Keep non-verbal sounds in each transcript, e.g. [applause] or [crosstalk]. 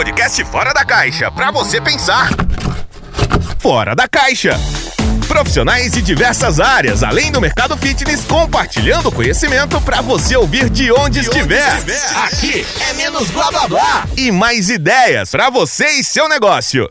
podcast Fora da Caixa, para você pensar. Fora da Caixa. Profissionais de diversas áreas, além do mercado fitness, compartilhando conhecimento para você ouvir de onde, de estiver. onde estiver. Aqui é menos blá blá blá e mais ideias para você e seu negócio.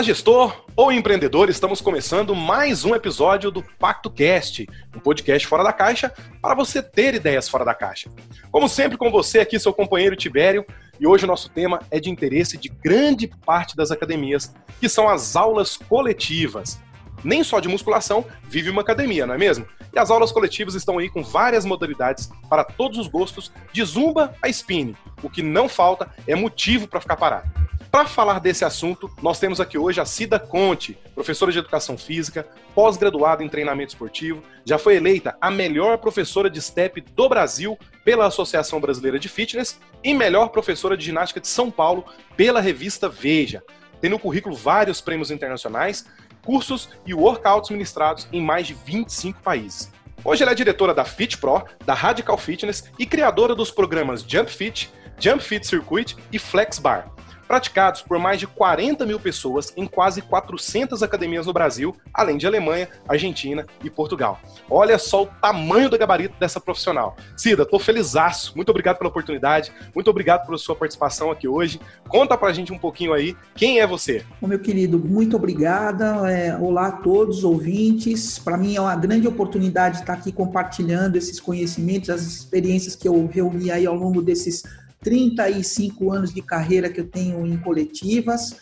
Olá, gestor ou empreendedor, estamos começando mais um episódio do Pacto Cast, um podcast fora da caixa para você ter ideias fora da caixa. Como sempre, com você aqui, seu companheiro Tibério, e hoje o nosso tema é de interesse de grande parte das academias, que são as aulas coletivas. Nem só de musculação vive uma academia, não é mesmo? E as aulas coletivas estão aí com várias modalidades para todos os gostos, de zumba a spinning. O que não falta é motivo para ficar parado. Para falar desse assunto, nós temos aqui hoje a Cida Conte, professora de educação física, pós-graduada em treinamento esportivo, já foi eleita a melhor professora de STEP do Brasil pela Associação Brasileira de Fitness e melhor professora de ginástica de São Paulo pela revista Veja. Tem no currículo vários prêmios internacionais, cursos e workouts ministrados em mais de 25 países. Hoje ela é diretora da Fit Pro, da Radical Fitness e criadora dos programas Jump Fit, Jump Fit Circuit e Flex Bar praticados por mais de 40 mil pessoas em quase 400 academias no Brasil, além de Alemanha, Argentina e Portugal. Olha só o tamanho do gabarito dessa profissional. Cida, tô felizaço. Muito obrigado pela oportunidade, muito obrigado pela sua participação aqui hoje. Conta pra gente um pouquinho aí, quem é você? Meu querido, muito obrigada. É, olá a todos os ouvintes. Para mim é uma grande oportunidade estar aqui compartilhando esses conhecimentos, as experiências que eu reuni aí ao longo desses 35 anos de carreira que eu tenho em coletivas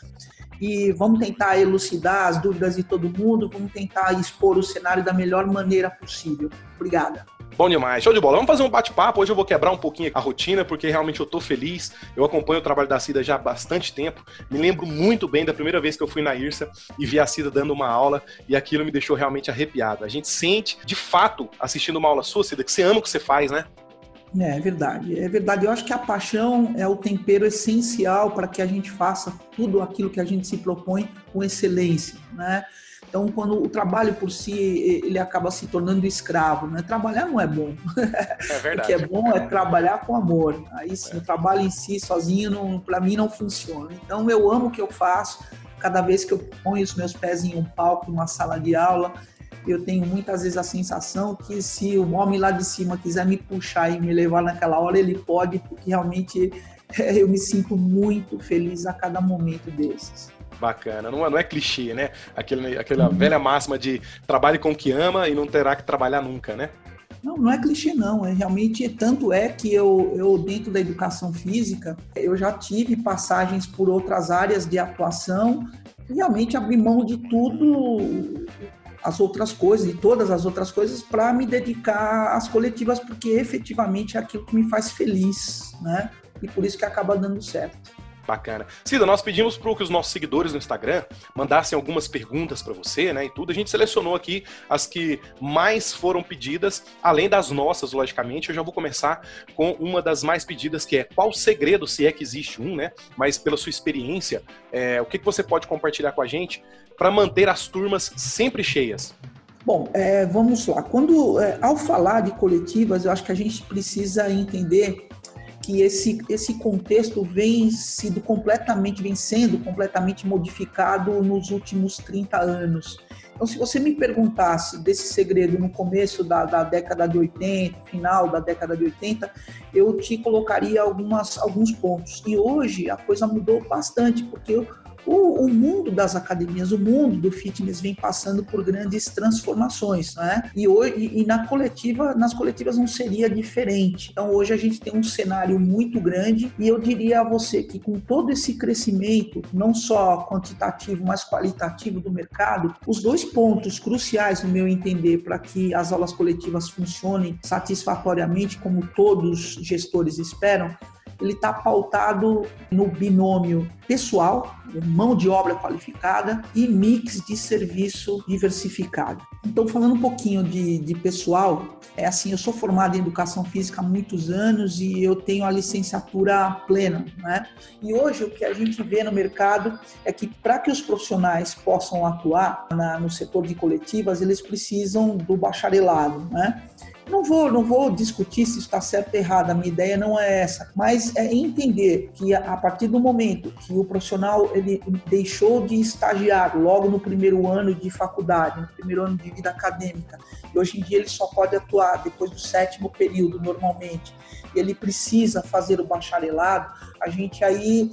e vamos tentar elucidar as dúvidas de todo mundo, vamos tentar expor o cenário da melhor maneira possível. Obrigada. Bom demais, show de bola. Vamos fazer um bate-papo. Hoje eu vou quebrar um pouquinho a rotina, porque realmente eu tô feliz. Eu acompanho o trabalho da Cida já há bastante tempo. Me lembro muito bem da primeira vez que eu fui na IRSA e vi a Cida dando uma aula, e aquilo me deixou realmente arrepiado. A gente sente, de fato, assistindo uma aula sua, Cida, que você ama o que você faz, né? É, é verdade, é verdade. Eu acho que a paixão é o tempero essencial para que a gente faça tudo aquilo que a gente se propõe com excelência, né? Então, quando o trabalho por si, ele acaba se tornando escravo, né? Trabalhar não é bom. [laughs] É verdade. o que é bom é trabalhar com amor. Aí sim, é. o trabalho em si, sozinho, para mim não funciona. Então, eu amo o que eu faço. Cada vez que eu ponho os meus pés em um palco, numa sala de aula, eu tenho muitas vezes a sensação que se o homem lá de cima quiser me puxar e me levar naquela hora, ele pode, porque realmente [laughs] eu me sinto muito feliz a cada momento desses. Bacana, não, é, não é clichê, né? Aquele, aquela uhum. velha máxima de trabalhe com o que ama e não terá que trabalhar nunca, né? Não, não é clichê não, é realmente tanto é que eu, eu dentro da educação física eu já tive passagens por outras áreas de atuação, realmente abri mão de tudo as outras coisas e todas as outras coisas para me dedicar às coletivas, porque efetivamente é aquilo que me faz feliz, né? E por isso que acaba dando certo. Bacana. Cida, nós pedimos para que os nossos seguidores no Instagram mandassem algumas perguntas para você, né, e tudo. A gente selecionou aqui as que mais foram pedidas, além das nossas, logicamente. Eu já vou começar com uma das mais pedidas, que é qual o segredo, se é que existe um, né, mas pela sua experiência, é, o que, que você pode compartilhar com a gente para manter as turmas sempre cheias? Bom, é, vamos lá. Quando, é, ao falar de coletivas, eu acho que a gente precisa entender que esse, esse contexto vem sido completamente, vem sendo completamente modificado nos últimos 30 anos. Então, se você me perguntasse desse segredo no começo da, da década de 80, final da década de 80, eu te colocaria algumas, alguns pontos. E hoje a coisa mudou bastante, porque o, o, mundo das academias, o mundo do fitness vem passando por grandes transformações, né? E hoje e, na coletiva, nas coletivas não seria diferente. Então hoje a gente tem um cenário muito grande e eu diria a você que com todo esse crescimento, não só quantitativo, mas qualitativo do mercado, os dois pontos cruciais no meu entender para que as aulas coletivas funcionem satisfatoriamente como todos gestores esperam, ele está pautado no binômio pessoal, mão de obra qualificada e mix de serviço diversificado. Então, falando um pouquinho de, de pessoal, é assim, eu sou formado em educação física há muitos anos e eu tenho a licenciatura plena, né? E hoje o que a gente vê no mercado é que para que os profissionais possam atuar na, no setor de coletivas, eles precisam do bacharelado, né? Não vou, não vou discutir se está certo ou errado, a minha ideia não é essa, mas é entender que a partir do momento que o profissional ele deixou de estagiar logo no primeiro ano de faculdade, no primeiro ano de vida acadêmica, e hoje em dia ele só pode atuar depois do sétimo período normalmente, e ele precisa fazer o bacharelado, a gente aí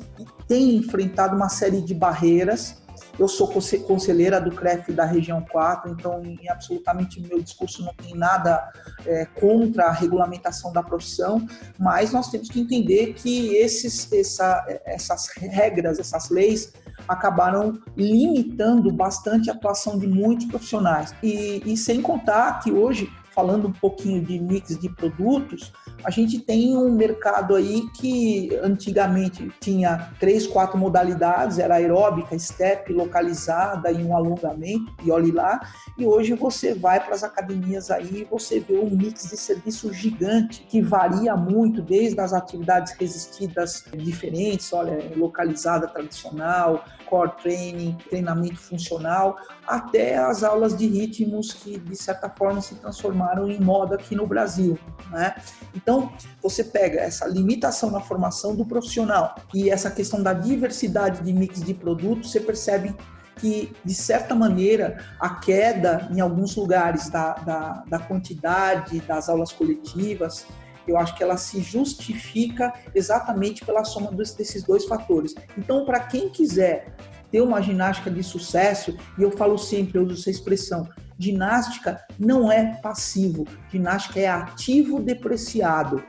tem enfrentado uma série de barreiras eu sou conselheira do CREF da região 4, então em absolutamente meu discurso não tem nada é, contra a regulamentação da profissão, mas nós temos que entender que esses, essa, essas regras, essas leis acabaram limitando bastante a atuação de muitos profissionais. E, e sem contar que hoje falando um pouquinho de mix de produtos, a gente tem um mercado aí que antigamente tinha três, quatro modalidades, era aeróbica, step, localizada e um alongamento, e olhe lá, e hoje você vai para as academias aí e você vê um mix de serviço gigante que varia muito, desde as atividades resistidas diferentes, olha, localizada tradicional, core training, treinamento funcional, até as aulas de ritmos que de certa forma se transformaram em moda aqui no Brasil, né? Então, você pega essa limitação na formação do profissional e essa questão da diversidade de mix de produtos, você percebe que, de certa maneira, a queda em alguns lugares da, da, da quantidade das aulas coletivas, eu acho que ela se justifica exatamente pela soma desses dois fatores. Então, para quem quiser ter uma ginástica de sucesso, e eu falo sempre, eu uso essa expressão, ginástica não é passivo, ginástica é ativo depreciado.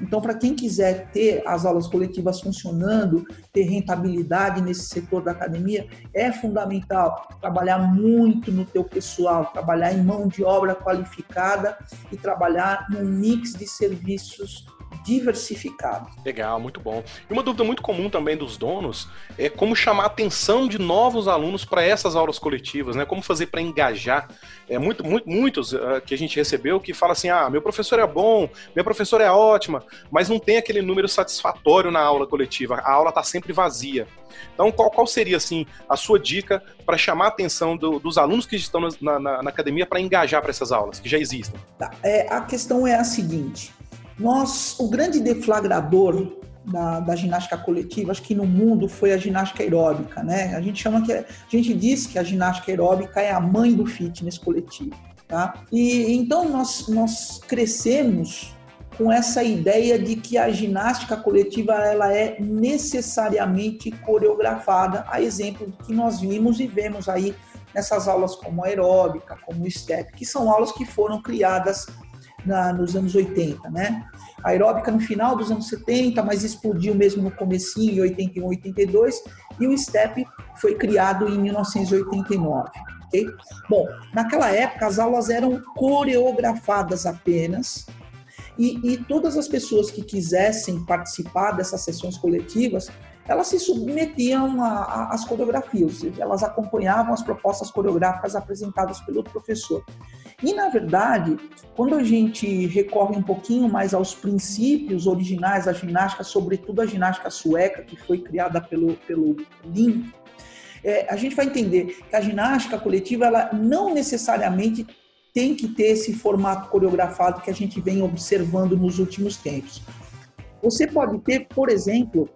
Então, para quem quiser ter as aulas coletivas funcionando, ter rentabilidade nesse setor da academia, é fundamental trabalhar muito no teu pessoal, trabalhar em mão de obra qualificada e trabalhar num mix de serviços diversificado. Legal, muito bom. E uma dúvida muito comum também dos donos é como chamar a atenção de novos alunos para essas aulas coletivas, né? Como fazer para engajar. É muito, muito muitos uh, que a gente recebeu que fala assim: "Ah, meu professor é bom, minha professora é ótima", mas não tem aquele número satisfatório na aula coletiva. A aula está sempre vazia. Então, qual, qual seria assim a sua dica para chamar a atenção do, dos alunos que estão na, na, na academia para engajar para essas aulas que já existem? Tá. É, a questão é a seguinte: nós, o grande deflagrador da, da, ginástica coletiva, acho que no mundo foi a ginástica aeróbica, né? A gente chama que a gente diz que a ginástica aeróbica é a mãe do fitness coletivo, tá? E então nós nós crescemos com essa ideia de que a ginástica coletiva ela é necessariamente coreografada, a exemplo do que nós vimos e vemos aí nessas aulas como aeróbica, como step, que são aulas que foram criadas na, nos anos 80, né? A aeróbica no final dos anos 70, mas explodiu mesmo no comecinho, em 81, 82, e o STEP foi criado em 1989. Okay? Bom, naquela época as aulas eram coreografadas apenas, e, e, todas as pessoas que quisessem participar dessas sessões coletivas, elas se submetiam às coreografias, elas acompanhavam as propostas coreográficas apresentadas pelo professor. E, na verdade, quando a gente recorre um pouquinho mais aos princípios originais da ginástica, sobretudo a ginástica sueca, que foi criada pelo, pelo é, a gente vai entender que a ginástica coletiva ela não necessariamente tem que ter esse formato coreografado que a gente vem observando nos últimos tempos. Você pode ter, por exemplo,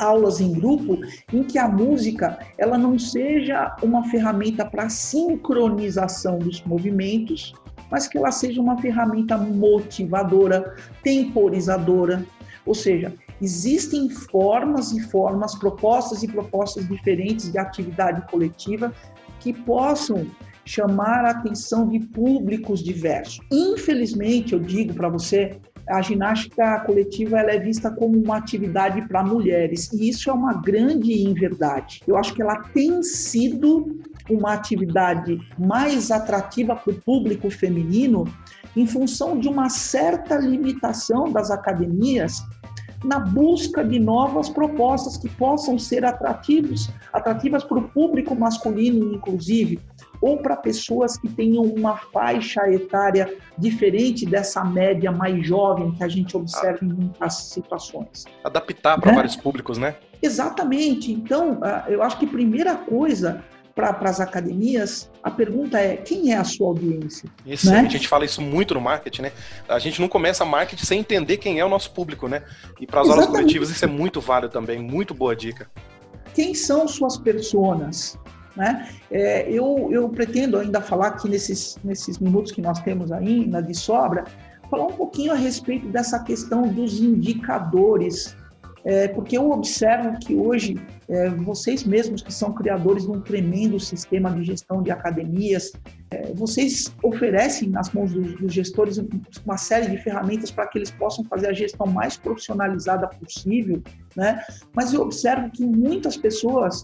aulas em grupo em que a música ela não seja uma ferramenta para sincronização dos movimentos, mas que ela seja uma ferramenta motivadora, temporizadora, ou seja, existem formas e formas, propostas e propostas diferentes de atividade coletiva que possam chamar a atenção de públicos diversos. Infelizmente, eu digo para você, a ginástica coletiva ela é vista como uma atividade para mulheres e isso é uma grande inverdade. Eu acho que ela tem sido uma atividade mais atrativa para o público feminino em função de uma certa limitação das academias na busca de novas propostas que possam ser atrativos, atrativas para o público masculino, inclusive, ou para pessoas que tenham uma faixa etária diferente dessa média mais jovem que a gente observa em muitas situações. Adaptar para é? vários públicos, né? Exatamente. Então, ah, eu acho que primeira coisa para as academias, a pergunta é quem é a sua audiência? Isso, né? a gente fala isso muito no marketing, né? A gente não começa marketing sem entender quem é o nosso público, né? E para as aulas coletivas isso é muito válido também, muito boa dica. Quem são suas personas? Né? É, eu, eu pretendo ainda falar aqui nesses, nesses minutos que nós temos ainda de sobra, falar um pouquinho a respeito dessa questão dos indicadores é, porque eu observo que hoje é, vocês mesmos que são criadores de um tremendo sistema de gestão de academias, é, vocês oferecem nas mãos dos, dos, gestores uma série de ferramentas para que eles possam fazer a gestão mais profissionalizada possível, né? Mas eu observo que muitas pessoas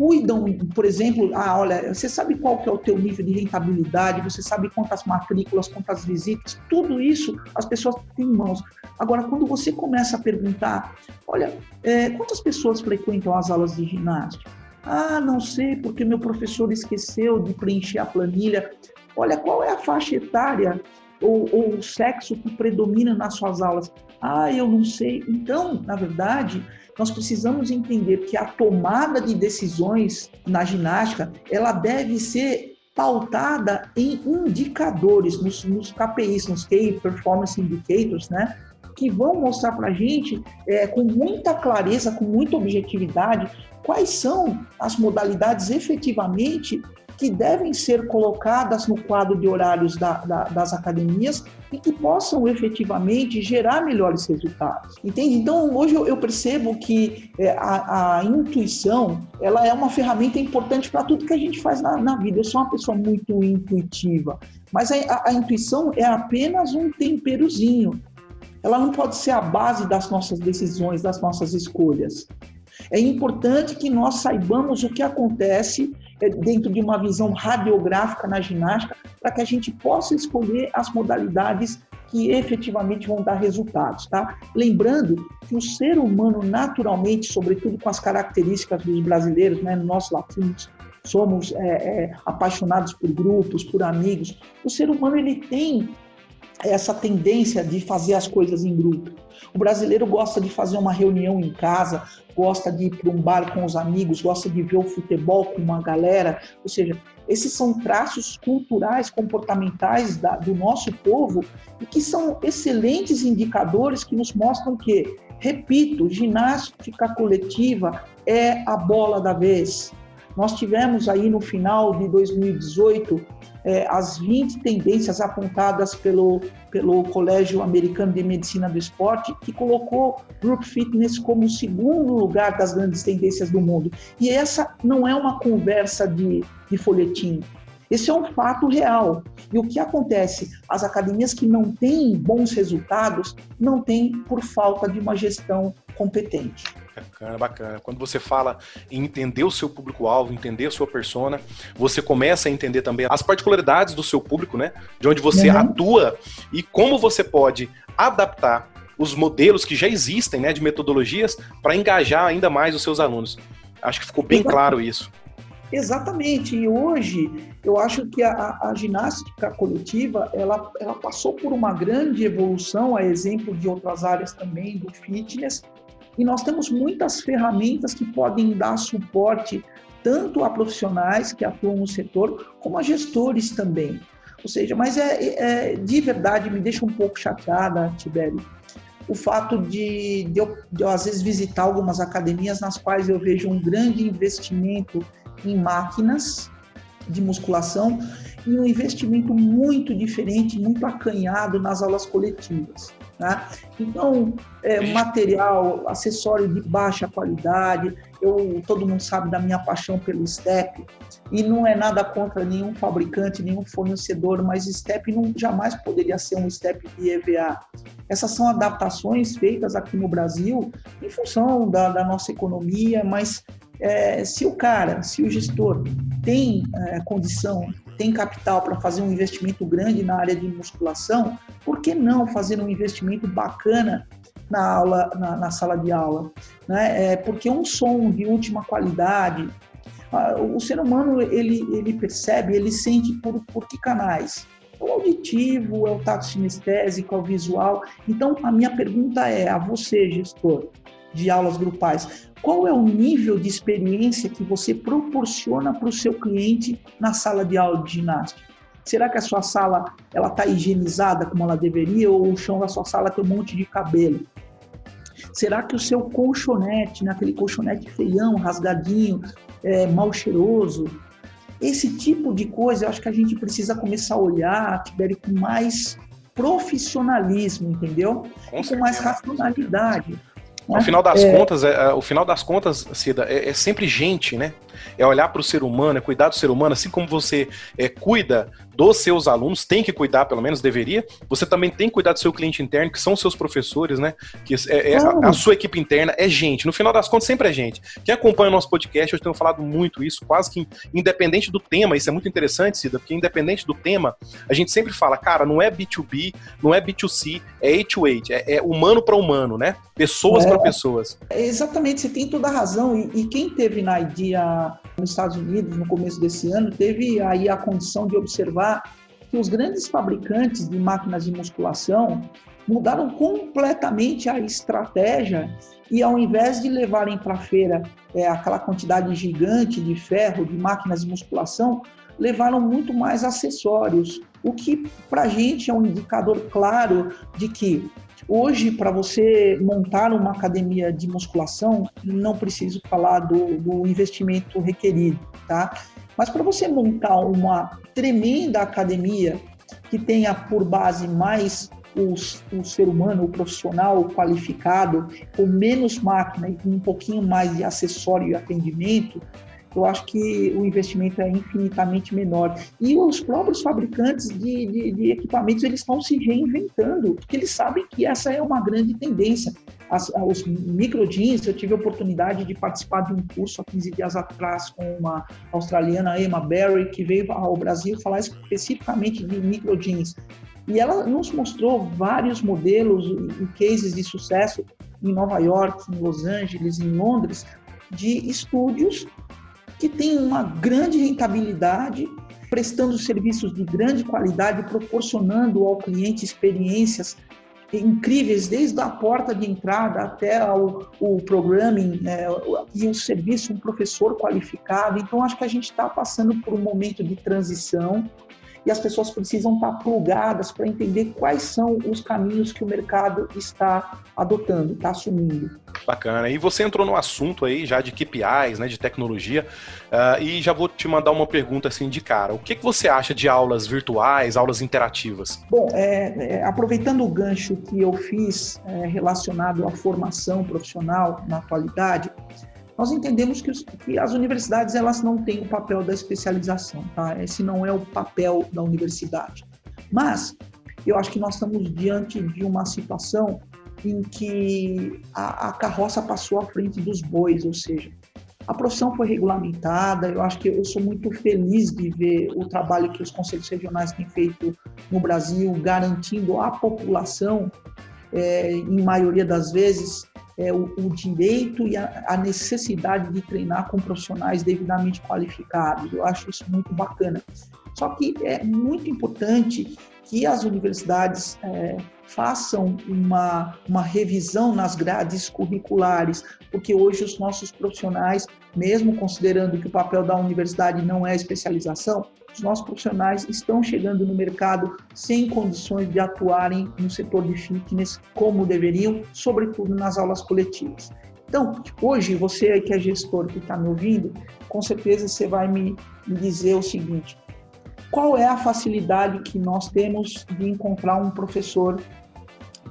cuidam, por exemplo, ah, olha, você sabe qual que é o teu nível de rentabilidade, você sabe quantas matrículas, quantas visitas, tudo isso as pessoas têm em mãos. Agora, quando você começa a perguntar, olha, é, quantas pessoas frequentam as aulas de ginástica? Ah, não sei, porque meu professor esqueceu de preencher a planilha. Olha, qual é a faixa etária ou, ou o sexo que predomina nas suas aulas? Ah, eu não sei. Então, na verdade, nós precisamos entender que a tomada de decisões na ginástica, ela deve ser pautada em indicadores, nos, nos KPIs, nos Key Performance Indicators, né? que vão mostrar para a gente, é, com muita clareza, com muita objetividade, quais são as modalidades efetivamente que devem ser colocadas no quadro de horários da, da, das academias e que possam efetivamente gerar melhores resultados. Entende? Então, hoje eu, percebo que é, a, a, intuição ela é uma ferramenta importante para tudo que a gente faz na, na, vida. Eu sou uma pessoa muito intuitiva, mas a, a, a intuição é apenas um temperozinho. Ela não pode ser a base das nossas decisões, das nossas escolhas. É importante que nós saibamos o que acontece dentro de uma visão radiográfica na ginástica, para que a gente possa escolher as modalidades que efetivamente vão dar resultados, tá? Lembrando que o ser humano naturalmente, sobretudo com as características dos brasileiros, né, nós latinos, somos é, é, apaixonados por grupos, por amigos. O ser humano ele tem essa tendência de fazer as coisas em grupo. O brasileiro gosta de fazer uma reunião em casa, gosta de ir para um bar com os amigos, gosta de ver o futebol com uma galera. Ou seja, esses são traços culturais, comportamentais da, do nosso povo e que são excelentes indicadores que nos mostram que, repito, ginástica coletiva é a bola da vez. Nós tivemos aí no final de 2018 é, as 20 tendências apontadas pelo, pelo Colégio Americano de Medicina do Esporte, que colocou Group Fitness como o segundo lugar das grandes tendências do mundo. E essa não é uma conversa de, de folhetim. Esse é um fato real. E o que acontece? As academias que não têm bons resultados não têm por falta de uma gestão competente. Bacana, bacana. Quando você fala em entender o seu público-alvo, entender a sua persona, você começa a entender também as particularidades do seu público, né? De onde você uhum. atua e como você pode adaptar os modelos que já existem, né, de metodologias para engajar ainda mais os seus alunos. Acho que ficou bem claro isso. Exatamente. E hoje eu acho que a, a, ginástica coletiva ela, ela passou por uma grande evolução, a exemplo de outras áreas também do fitness, e nós temos muitas ferramentas que podem dar suporte tanto a profissionais que atuam no setor, como a gestores também. Ou seja, mas é, é de verdade me deixa um pouco chateada, Tibério, o fato de, de, eu, de eu, às vezes, visitar algumas academias nas quais eu vejo um grande investimento em máquinas de musculação e um investimento muito diferente, muito acanhado nas aulas coletivas. Né? Então, é, material, acessório de baixa qualidade, eu, todo mundo sabe da minha paixão pelo STEP, e não é nada contra nenhum fabricante, nenhum fornecedor, mas STEP não, jamais poderia ser um STEP de EVA. Essas são adaptações feitas aqui no Brasil em função da, da nossa economia, mas é, se o cara, se o gestor tem é, condição tem capital para fazer um investimento grande na área de musculação, por que não fazer um investimento bacana na aula, na, na sala de aula, né? É porque um som de última qualidade, o ser humano ele, ele percebe, ele sente por, por que canais? O auditivo, é o tato sinestésico, é o visual. Então, a minha pergunta é a você, gestor de aulas grupais, qual é o nível de experiência que você proporciona para o seu cliente na sala de aula de ginástica? Será que a sua sala ela está higienizada como ela deveria ou o chão da sua sala tem um monte de cabelo? Será que o seu colchonete, naquele colchonete feião, rasgadinho, é, mal cheiroso, esse tipo de coisa eu acho que a gente precisa começar a olhar, Tibério, com mais profissionalismo, entendeu? Com, com mais racionalidade. Ao final das é... contas, é, é, o final das contas, Cida, é, é sempre gente, né? É olhar para o ser humano, é cuidar do ser humano, assim como você é, cuida dos seus alunos, tem que cuidar, pelo menos deveria, você também tem que cuidar do seu cliente interno, que são seus professores, né? Que é, é a, a, sua equipe interna é gente. No final das contas, sempre é gente. Quem acompanha o nosso podcast, eu tenho falado muito isso, quase que independente do tema, isso é muito interessante, Cida, porque independente do tema, a gente sempre fala, cara, não é B2B, não é B2C, é H2H, é, é humano para humano, né? Pessoas para pessoas. Exatamente, você tem toda a razão. E, e quem teve na idea nos Estados Unidos no começo desse ano teve aí a condição de observar que os grandes fabricantes de máquinas de musculação mudaram completamente a estratégia e ao invés de levarem para a feira é, aquela quantidade gigante de ferro, de máquinas de musculação, levaram muito mais acessórios, o que para a gente é um indicador claro de que Hoje, para você montar uma academia de musculação, não preciso falar do, do investimento requerido, tá? Mas para você montar uma tremenda academia que tenha por base mais o, o, ser humano, o profissional qualificado, com menos máquina e com um pouquinho mais de acessório e atendimento, eu acho que o investimento é infinitamente menor. E os próprios fabricantes de, de, de equipamentos eles estão se reinventando, porque eles sabem que essa é uma grande tendência. As, os micro jeans, eu tive a oportunidade de participar de um curso há 15 dias atrás com uma australiana, Emma Berry, que veio ao Brasil falar especificamente de micro jeans. E ela nos mostrou vários modelos e cases de sucesso em Nova York, em Los Angeles, em Londres, de estúdios que tem uma grande rentabilidade, prestando serviços de grande qualidade, proporcionando ao cliente experiências incríveis, desde a porta de entrada até o, o programming é, e o serviço, um professor qualificado. Então, acho que a gente está passando por um momento de transição e as pessoas precisam estar plugadas para entender quais são os caminhos que o mercado está adotando, está assumindo. Bacana. E você entrou no assunto aí já de KPIs, né, de tecnologia, uh, e já vou te mandar uma pergunta assim de cara. O que, que você acha de aulas virtuais, aulas interativas? Bom, é, é, aproveitando o gancho que eu fiz é, relacionado à formação profissional na atualidade, nós entendemos que, os, que, as universidades elas não têm o papel da especialização, tá? Esse não é o papel da universidade. Mas eu acho que nós estamos diante de uma situação em que a, a carroça passou à frente dos bois, ou seja, a profissão foi regulamentada. Eu acho que eu sou muito feliz de ver o trabalho que os conselhos regionais têm feito no Brasil, garantindo à população, é, em maioria das vezes, é, o, o, direito e a, a, necessidade de treinar com profissionais devidamente qualificados. Eu acho isso muito bacana. Só que é muito importante que as universidades é, façam uma, uma revisão nas grades curriculares, porque hoje os nossos profissionais, mesmo considerando que o papel da universidade não é especialização, os nossos profissionais estão chegando no mercado sem condições de atuarem no setor de fitness como deveriam, sobretudo nas aulas coletivas. Então, hoje, você que é gestor que está me ouvindo, com certeza você vai me, dizer o seguinte: qual é a facilidade que nós temos de encontrar um professor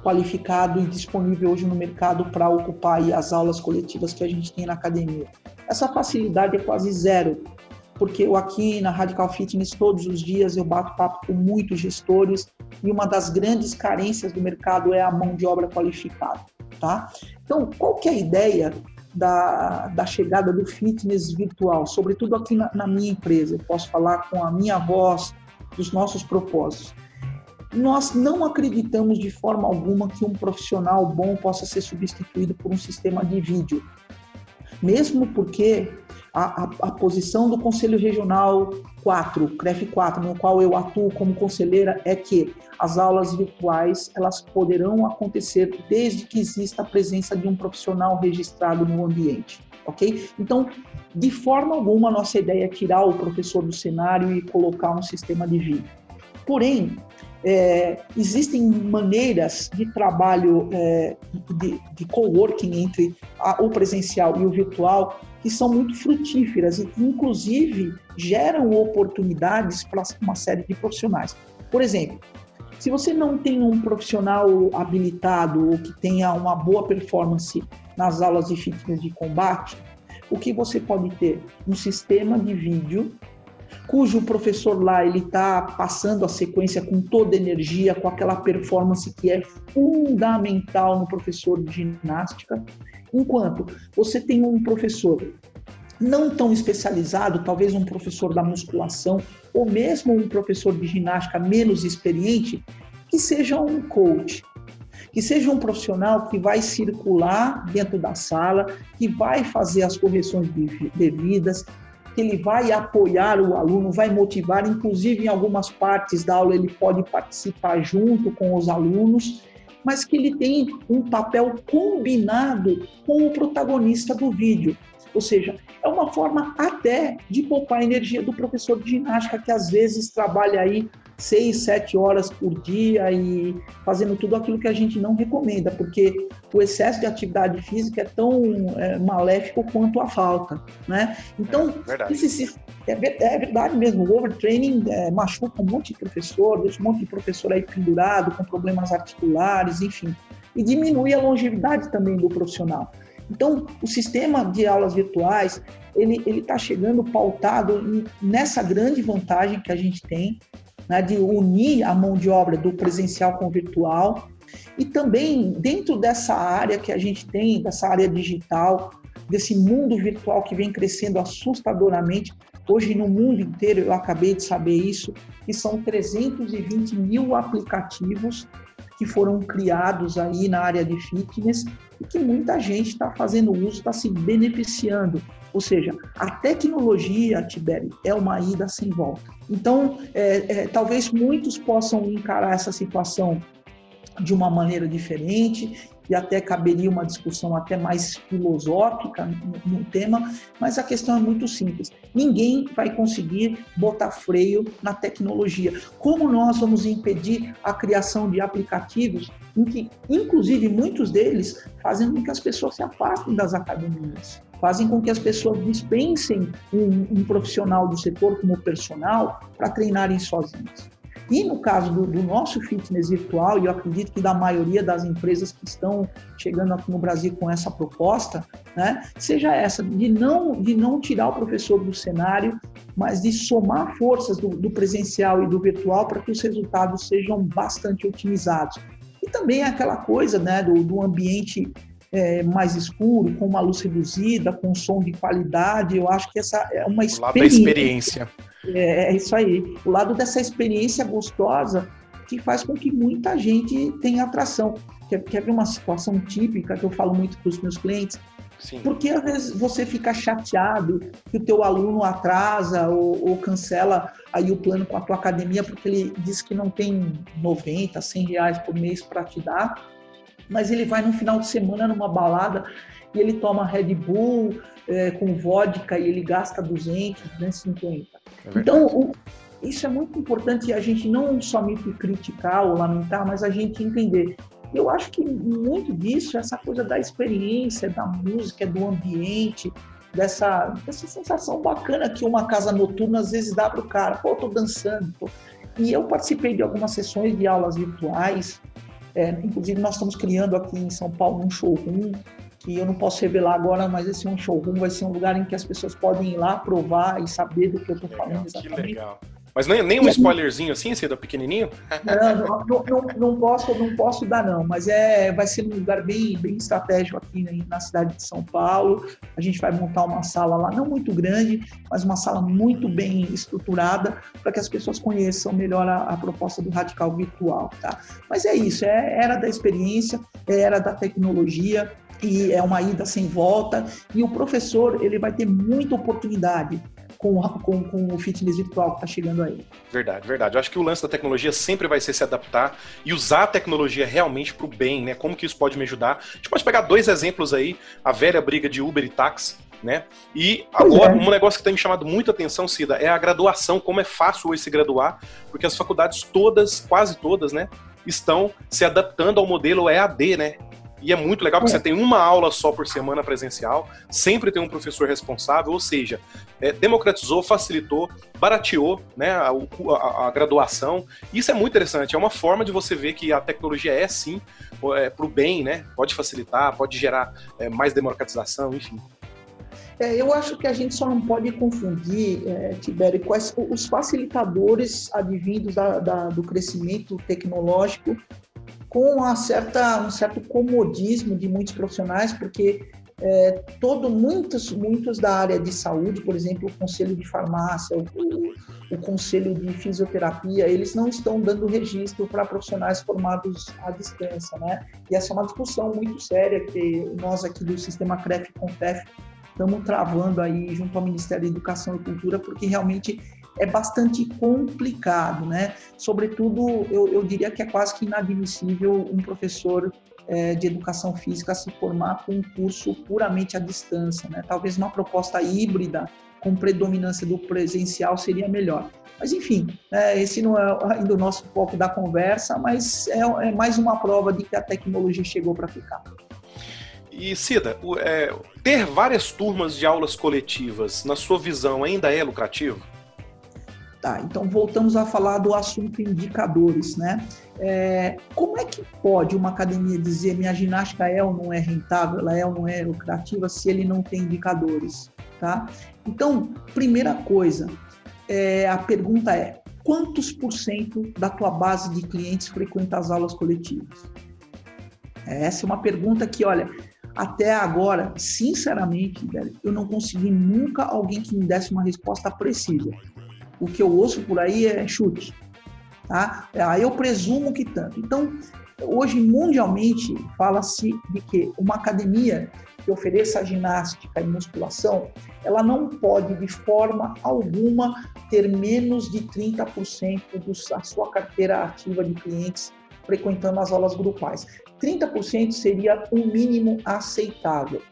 qualificado e disponível hoje no mercado para ocupar as aulas coletivas que a gente tem na academia? Essa facilidade é quase zero porque eu aqui na Radical Fitness todos os dias eu bato papo com muitos gestores e uma das grandes carências do mercado é a mão de obra qualificada, tá? Então, qual que é a ideia da, da chegada do fitness virtual, sobretudo aqui na, na minha empresa? Eu posso falar com a minha voz dos nossos propósitos. nós não acreditamos de forma alguma que um profissional bom possa ser substituído por um sistema de vídeo. Mesmo porque a, a, a posição do Conselho Regional 4, CREF 4, no qual eu atuo como conselheira, é que as aulas virtuais elas poderão acontecer desde que exista a presença de um profissional registrado no ambiente, ok? Então, de forma alguma, nossa ideia é tirar o professor do cenário e colocar um sistema de vídeo. Porém, é, existem maneiras de trabalho é, de, de coworking entre a, o presencial e o virtual que são muito frutíferas e que, inclusive, geram oportunidades para uma série de profissionais. Por exemplo, se você não tem um profissional habilitado ou que tenha uma boa performance nas aulas de fitness de combate, o que você pode ter? Um sistema de vídeo cujo professor lá ele está passando a sequência com toda energia, com aquela performance que é fundamental no professor de ginástica, enquanto você tem um professor não tão especializado, talvez um professor da musculação ou mesmo um professor de ginástica menos experiente, que seja um coach, que seja um profissional que vai circular dentro da sala, que vai fazer as correções devidas, que ele vai apoiar o aluno, vai motivar, inclusive em algumas partes da aula ele pode participar junto com os alunos, mas que ele tem um papel combinado com o protagonista do vídeo. Ou seja, é uma forma até de poupar a energia do professor de ginástica que às vezes trabalha aí seis, sete horas por dia e fazendo tudo aquilo que a gente não recomenda, porque o excesso de atividade física é tão é, maléfico quanto a falta, né? Então, é verdade, esse, é, é verdade mesmo, o overtraining é, machuca um monte de professor, deixa um monte de professor aí pendurado, com problemas articulares, enfim, e diminui a longevidade também do profissional. Então, o sistema de aulas virtuais, ele está chegando pautado nessa grande vantagem que a gente tem, né, de unir a mão de obra do presencial com o virtual, e também dentro dessa área que a gente tem, dessa área digital, desse mundo virtual que vem crescendo assustadoramente, hoje no mundo inteiro, eu acabei de saber isso, que são 320 mil aplicativos que foram criados aí na área de fitness que muita gente está fazendo uso, está se beneficiando. Ou seja, a tecnologia, Tibério, é uma ida sem volta. Então, é, é, talvez muitos possam encarar essa situação de uma maneira diferente e até caberia uma discussão até mais filosófica no, no, tema, mas a questão é muito simples. Ninguém vai conseguir botar freio na tecnologia. Como nós vamos impedir a criação de aplicativos em que, inclusive, muitos deles fazem com que as pessoas se afastem das academias? fazem com que as pessoas dispensem um, um profissional do setor como personal para treinarem sozinhos. E no caso do, do, nosso fitness virtual, e eu acredito que da maioria das empresas que estão chegando aqui no Brasil com essa proposta, né, seja essa, de não, de não tirar o professor do cenário, mas de somar forças do, do presencial e do virtual para que os resultados sejam bastante otimizados. E também aquela coisa né, do, do ambiente é, mais escuro, com uma luz reduzida, com som de qualidade. Eu acho que essa é uma experiência. O lado da experiência. É, é isso aí. O lado dessa experiência gostosa que faz com que muita gente tenha atração. Quer, ver uma situação típica que eu falo muito para os meus clientes? Sim. Porque às vezes você fica chateado que o teu aluno atrasa ou, ou, cancela aí o plano com a tua academia porque ele diz que não tem 90, 100 reais por mês para te dar mas ele vai no final de semana numa balada e ele toma Red Bull é, com vodka e ele gasta 200, 250. É então, o, isso é muito importante a gente não somente criticar ou lamentar, mas a gente entender. Eu acho que muito disso, essa coisa da experiência, da música, do ambiente, dessa, dessa sensação bacana que uma casa noturna às vezes dá para o cara. Pô, eu tô dançando. Pô. E eu participei de algumas sessões de aulas virtuais é, inclusive, nós estamos criando aqui em São Paulo um showroom que eu não posso revelar agora, mas esse é um showroom, vai ser um lugar em que as pessoas podem ir lá provar e saber do que eu estou falando exatamente. Que legal. Mas nem, nem um spoilerzinho assim, Cida, pequenininho? Não, não, não, não, posso, não posso dar não, mas é, vai ser um lugar bem, bem estratégico aqui né, na cidade de São Paulo. A gente vai montar uma sala lá, não muito grande, mas uma sala muito bem estruturada para que as pessoas conheçam melhor a, a, proposta do Radical Virtual, tá? Mas é isso, é era da experiência, é era da tecnologia, e é uma ida sem volta, e o professor ele vai ter muita oportunidade com, com, com o fitness virtual que está chegando aí. Verdade, verdade. Eu acho que o lance da tecnologia sempre vai ser se adaptar e usar a tecnologia realmente para o bem, né? Como que isso pode me ajudar? A gente pode pegar dois exemplos aí, a velha briga de Uber e táxi, né? E agora, é. um negócio que tem me chamado muita atenção, Cida, é a graduação, como é fácil hoje se graduar, porque as faculdades todas, quase todas, né, estão se adaptando ao modelo EAD, né? E é muito legal porque é. você tem uma aula só por semana presencial, sempre tem um professor responsável, ou seja, é, democratizou, facilitou, barateou né, a, a, a, graduação. Isso é muito interessante, é uma forma de você ver que a tecnologia é sim é, para o bem, né? Pode facilitar, pode gerar é, mais democratização, enfim. É, eu acho que a gente só não pode confundir, é, Tibério, quais os facilitadores advindos da, da, do crescimento tecnológico com uma certa, um certo comodismo de muitos profissionais, porque é, todo, muitos, muitos da área de saúde, por exemplo, o conselho de farmácia, o, o, conselho de fisioterapia, eles não estão dando registro para profissionais formados à distância, né? E essa é uma discussão muito séria que nós aqui do Sistema CREF estamos travando aí junto ao Ministério da Educação e Cultura, porque realmente é bastante complicado, né? Sobretudo, eu, eu diria que é quase que inadmissível um professor é, de educação física se formar com um curso puramente à distância, né? Talvez uma proposta híbrida com predominância do presencial seria melhor. Mas, enfim, é, esse não é ainda o nosso foco da conversa, mas é, é mais uma prova de que a tecnologia chegou para ficar. E Cida, é, ter várias turmas de aulas coletivas, na sua visão, ainda é lucrativo? Tá, então voltamos a falar do assunto indicadores, né? É, como é que pode uma academia dizer minha ginástica é ou não é rentável, ela é ou não é lucrativa, se ele não tem indicadores, tá? Então, primeira coisa, é, a pergunta é, quantos por cento da tua base de clientes frequenta as aulas coletivas? Essa é uma pergunta que, olha, até agora, sinceramente, eu não consegui nunca alguém que me desse uma resposta precisa o que eu ouço por aí é chute. Tá? Aí eu presumo que tanto. Então, hoje, mundialmente, fala-se de que uma academia que ofereça ginástica e musculação, ela não pode, de forma alguma, ter menos de 30% da sua carteira ativa de clientes frequentando as aulas grupais. 30% seria o mínimo aceitável.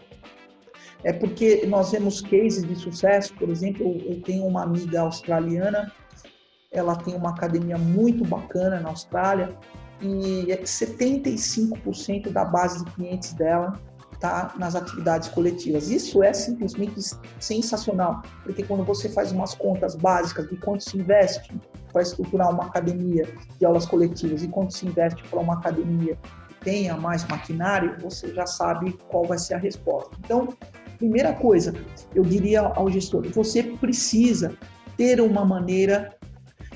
É porque nós vemos cases de sucesso, por exemplo, eu tenho uma amiga australiana, ela tem uma academia muito bacana na Austrália e 75% é da base de clientes dela está nas atividades coletivas. Isso é simplesmente sensacional, porque quando você faz umas contas básicas de quanto se investe para estruturar uma academia de aulas coletivas e quanto se investe para uma academia que tenha mais maquinário, você já sabe qual vai ser a resposta. Então, Primeira coisa, eu diria ao gestor, você precisa ter uma maneira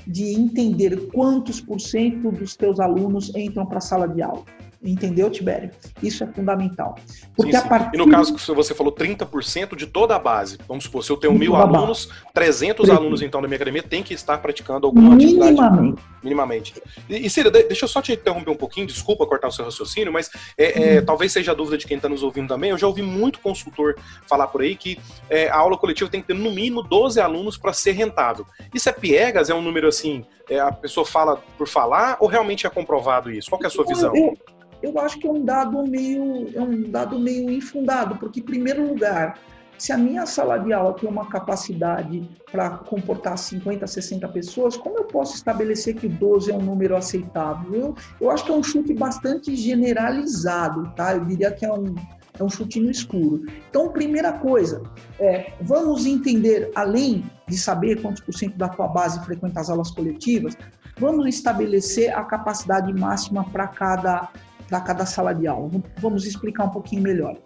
de entender quantos por cento dos teus alunos entram para a sala de aula. Entendeu, Tibério? Isso é fundamental. Porque sim, sim. Partir... E no caso que você falou 30% de toda a base. Vamos supor, se eu tenho mil alunos, 300 alunos então da minha academia tem que estar praticando alguma minimamente. atividade. Minimamente. E, e Cira, deixa eu só te interromper um pouquinho, desculpa cortar o seu raciocínio, mas é, é, hum. talvez seja a dúvida de quem está nos ouvindo também. Eu já ouvi muito consultor falar por aí que é, a aula coletiva tem que ter no mínimo 12 alunos para ser rentável. Isso é piegas? É um número assim, é, a pessoa fala por falar ou realmente é comprovado isso? Qual é a sua visão? Eu, eu acho que é um dado meio, é um dado meio infundado, porque, em primeiro lugar, se a minha sala de aula tem uma capacidade para comportar 50, 60 pessoas, como eu posso estabelecer que 12 é um número aceitável? Eu, eu acho que é um chute bastante generalizado, tá? Eu diria que é um, é um chute no escuro. Então, primeira coisa, é, vamos entender, além de saber quantos por cento da tua base frequenta as aulas coletivas, vamos estabelecer a capacidade máxima para cada para cada sala de aula. Vamos explicar um pouquinho melhor.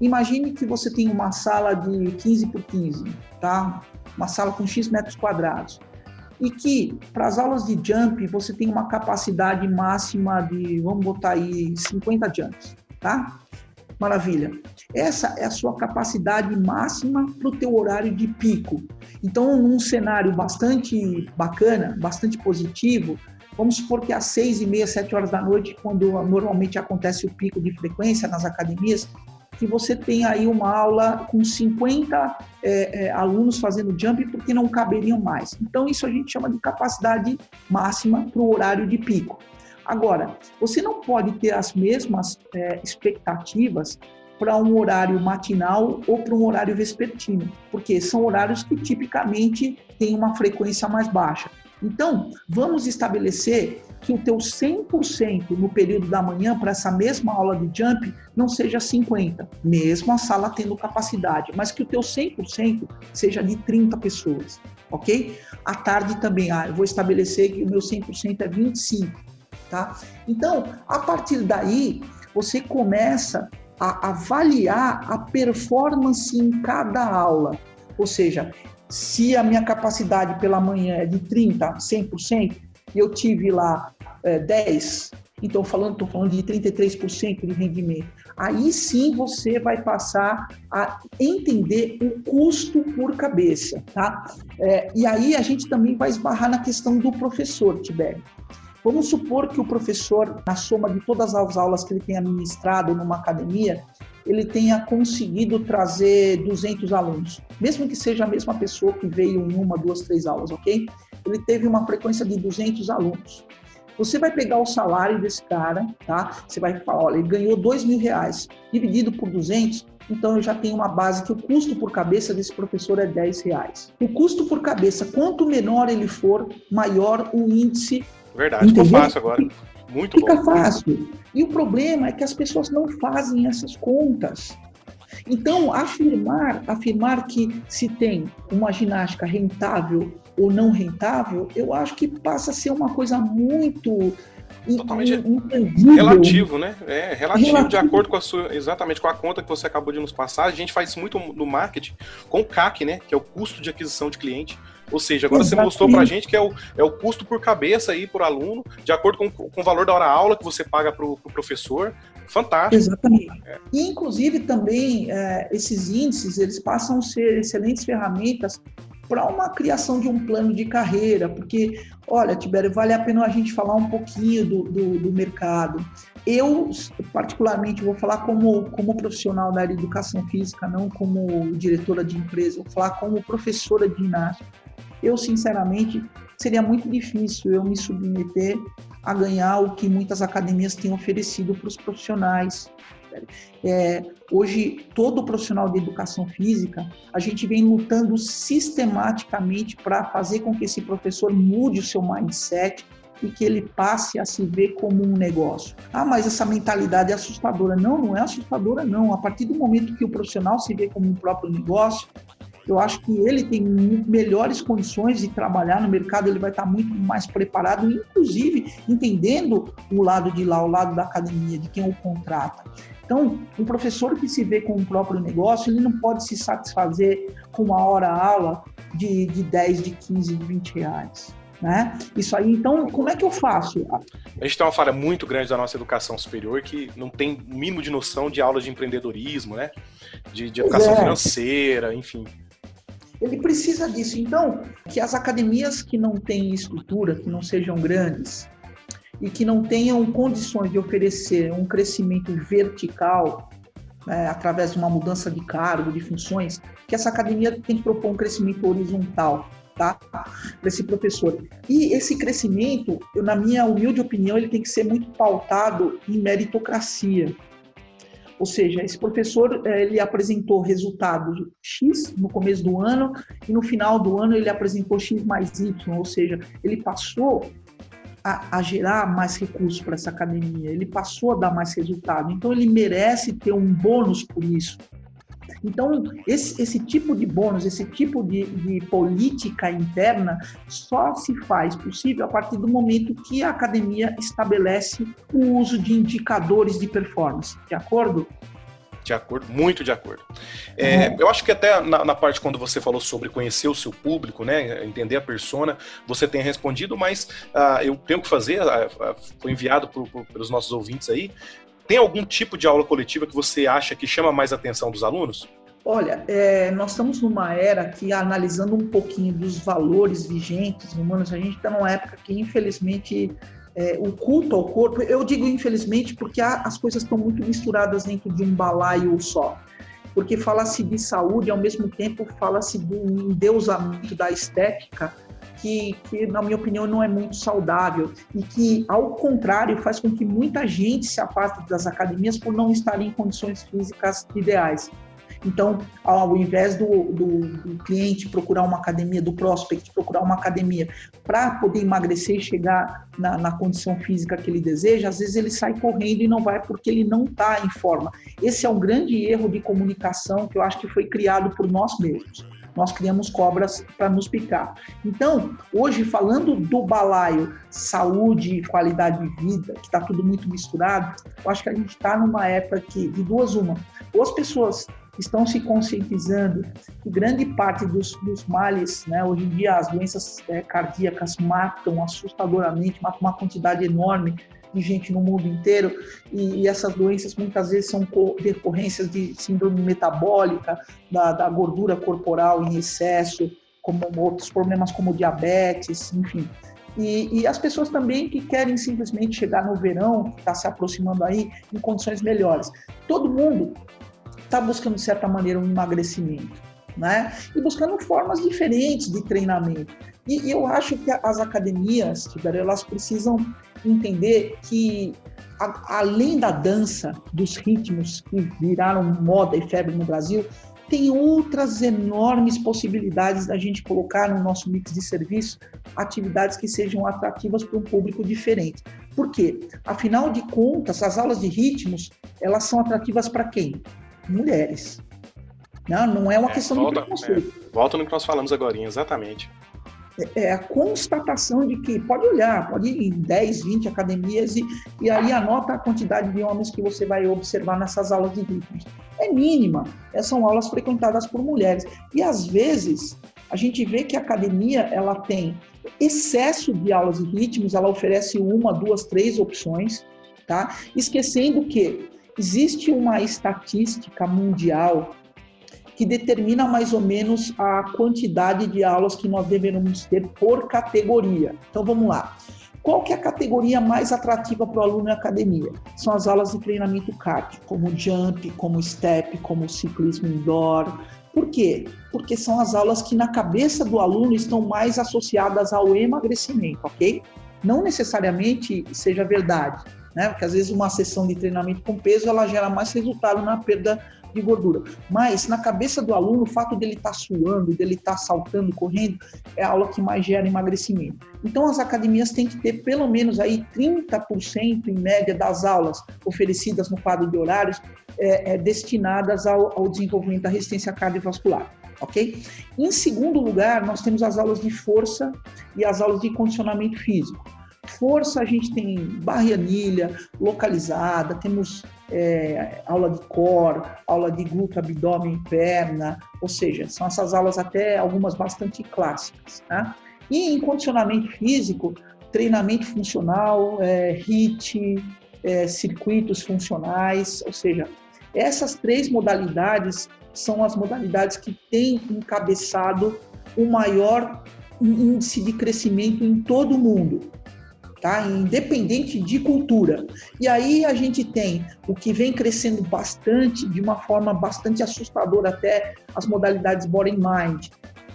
Imagine que você tem uma sala de 15 por 15, tá? Uma sala com X metros quadrados. e que para as aulas de jump você tem uma capacidade máxima de, vamos botar aí, 50 jumps, tá? Maravilha. Essa é a sua capacidade máxima para o teu horário de pico. Então, num cenário bastante bacana, bastante positivo, vamos supor que às seis e meia, sete horas da noite, quando normalmente acontece o pico de frequência nas academias, que você tem aí uma aula com 50 é, é, alunos fazendo jump porque não caberiam mais. Então, isso a gente chama de capacidade máxima para o horário de pico. Agora, você não pode ter as mesmas é, expectativas para um horário matinal ou para um horário vespertino, porque são horários que tipicamente têm uma frequência mais baixa. Então, vamos estabelecer que o teu 100% no período da manhã para essa mesma aula de jump não seja 50, mesmo a sala tendo capacidade, mas que o teu 100% seja de 30 pessoas, ok? À tarde também, ah, eu vou estabelecer que o meu 100% é 25, tá? Então, a partir daí, você começa a avaliar a performance em cada aula. Ou seja, se a minha capacidade pela manhã é de 30%, 100%, e eu tive lá é, 10%, então falando, estou falando de 33% de rendimento. Aí sim você vai passar a entender o custo por cabeça, tá? É, e aí a gente também vai esbarrar na questão do professor, Tibério. Vamos supor que o professor, na soma de todas as aulas que ele tenha ministrado numa academia, ele tenha conseguido trazer 200 alunos, mesmo que seja a mesma pessoa que veio em uma, duas, três aulas, ok? Ele teve uma frequência de 200 alunos. Você vai pegar o salário desse cara, tá? Você vai falar, olha, ele ganhou dois mil reais, dividido por 200, então eu já tenho uma base que o custo por cabeça desse professor é 10 reais. O custo por cabeça, quanto menor ele for, maior o índice Verdade, Entendeu? ficou fácil agora. Muito Fica bom. fácil. E o problema é que as pessoas não fazem essas contas. Então, afirmar, afirmar que se tem uma ginástica rentável ou não rentável, eu acho que passa a ser uma coisa muito totalmente relativo, né? É relativo, relativo, de acordo com a sua, exatamente com a conta que você acabou de nos passar. A gente faz isso muito no marketing com o CAC, né? Que é o custo de aquisição de cliente. Ou seja, agora Exatamente. você mostrou para a gente que é o, é o custo por cabeça aí por aluno, de acordo com, com o valor da hora aula que você paga para o pro professor. Fantástico. Exatamente. É. E, inclusive, também, é, esses índices, eles passam a ser excelentes ferramentas para uma criação de um plano de carreira, porque, olha, Tibério, vale a pena a gente falar um pouquinho do, do, do mercado. Eu, particularmente, vou falar como, como profissional da área de educação física, não como diretora de empresa, vou falar como professora de ginástica eu, sinceramente, seria muito difícil eu me submeter a ganhar o que muitas academias têm oferecido para os profissionais. É, hoje, todo profissional de educação física, a gente vem lutando sistematicamente para fazer com que esse professor mude o seu mindset e que ele passe a se ver como um negócio. Ah, mas essa mentalidade é assustadora. Não, não é assustadora, não. A partir do momento que o profissional se vê como um próprio negócio, eu acho que ele tem melhores condições de trabalhar no mercado, ele vai estar muito mais preparado, inclusive entendendo o lado de lá, o lado da academia, de quem o contrata. Então, um professor que se vê com o próprio negócio, ele não pode se satisfazer com uma hora-aula de, de 10, de 15, de 20 reais. Né? Isso aí, então, como é que eu faço? A gente tem uma falha muito grande da nossa educação superior que não tem o mínimo de noção de aulas de empreendedorismo, né? De, de educação é. financeira, enfim ele precisa disso. Então, que as academias que não têm estrutura, que não sejam grandes e que não tenham condições de oferecer um crescimento vertical é, através de uma mudança de cargo, de funções, que essa academia tem que propor um crescimento horizontal, tá? Para esse professor. E esse crescimento, eu, na minha humilde opinião, ele tem que ser muito pautado em meritocracia. Ou seja, esse professor eh, ele apresentou resultados X no começo do ano e no final do ano ele apresentou X mais Y, ou seja, ele passou a, a gerar mais recursos para essa academia, ele passou a dar mais resultado. Então ele merece ter um bônus por isso. Então, esse, esse tipo de bônus, esse tipo de, de política interna só se faz possível a partir do momento que a academia estabelece o uso de indicadores de performance, de acordo? De acordo, muito de acordo. É, uhum. Eu acho que até na, na, parte quando você falou sobre conhecer o seu público, né, entender a persona, você tem respondido, mas uh, eu tenho que fazer, uh, uh, foi enviado pro, pro, pelos nossos ouvintes aí. Tem algum tipo de aula coletiva que você acha que chama mais atenção dos alunos? Olha, é, nós estamos numa era que, analisando um pouquinho dos valores vigentes humanos, a gente está numa época que, infelizmente, é, o culto ao corpo, eu digo infelizmente porque as coisas estão muito misturadas dentro de um balaio só. Porque fala-se de saúde, ao mesmo tempo fala-se do endeusamento da estética, que, que, na minha opinião, não é muito saudável e que, ao contrário, faz com que muita gente se afaste das academias por não estar em condições físicas ideais. Então, ao invés do, do, do cliente procurar uma academia, do prospect procurar uma academia para poder emagrecer e chegar na, na, condição física que ele deseja, às vezes ele sai correndo e não vai porque ele não está em forma. Esse é um grande erro de comunicação que eu acho que foi criado por nós mesmos nós criamos cobras para nos picar. Então, hoje, falando do balaio saúde e qualidade de vida, que está tudo muito misturado, eu acho que a gente está numa época que, de duas uma, ou as pessoas estão se conscientizando que grande parte dos, dos males, né, hoje em dia as doenças é, cardíacas matam assustadoramente, matam uma quantidade enorme de gente no mundo inteiro e, e essas doenças muitas vezes são decorrências de síndrome metabólica, da, da gordura corporal em excesso, como outros problemas como diabetes, enfim. E, e, as pessoas também que querem simplesmente chegar no verão, que está se aproximando aí, em condições melhores. Todo mundo está buscando, de certa maneira, um emagrecimento, né? E buscando formas diferentes de treinamento. E, eu acho que as academias, Tibério, elas precisam entender que, a, além da dança, dos ritmos que viraram moda e febre no Brasil, tem outras enormes possibilidades da gente colocar no nosso mix de serviço atividades que sejam atrativas para um público diferente. Por quê? Afinal de contas, as aulas de ritmos, elas são atrativas para quem? mulheres. Não, não é uma é, questão volta, de preconceito. É, volta no que nós falamos agora, exatamente. É, é a constatação de que, pode olhar, pode ir em 10, 20 academias e, e aí anota a quantidade de homens que você vai observar nessas aulas de ritmos. É mínima, é, são aulas frequentadas por mulheres. E às vezes a gente vê que a academia ela tem excesso de aulas de ritmos, ela oferece uma, duas, três opções, tá? Esquecendo que Existe uma estatística mundial que determina mais ou menos a quantidade de aulas que nós deveríamos ter por categoria. Então vamos lá. Qual que é a categoria mais atrativa para o aluno na academia? São as aulas de treinamento cardio, como jump, como step, como ciclismo indoor. Por quê? Porque são as aulas que na cabeça do aluno estão mais associadas ao emagrecimento, ok? Não necessariamente seja verdade, né? Porque às vezes uma sessão de treinamento com peso ela gera mais resultado na perda de gordura. Mas na cabeça do aluno, o fato dele estar tá suando, dele estar tá saltando, correndo, é a aula que mais gera emagrecimento. Então as academias têm que ter pelo menos aí 30% em média das aulas oferecidas no quadro de horários é, é, destinadas ao, ao desenvolvimento da resistência cardiovascular. Ok? Em segundo lugar, nós temos as aulas de força e as aulas de condicionamento físico. Força, a gente tem barra anilha localizada, temos é, aula de core, aula de glúteo, abdômen e perna, ou seja, são essas aulas até algumas bastante clássicas. Tá? E em condicionamento físico, treinamento funcional, é, é, circuitos funcionais, ou seja, essas três modalidades são as modalidades que têm encabeçado o maior índice de crescimento em todo o mundo tá? independente de cultura. E aí a gente tem o que vem crescendo bastante, de uma forma bastante assustadora, até as modalidades body mind.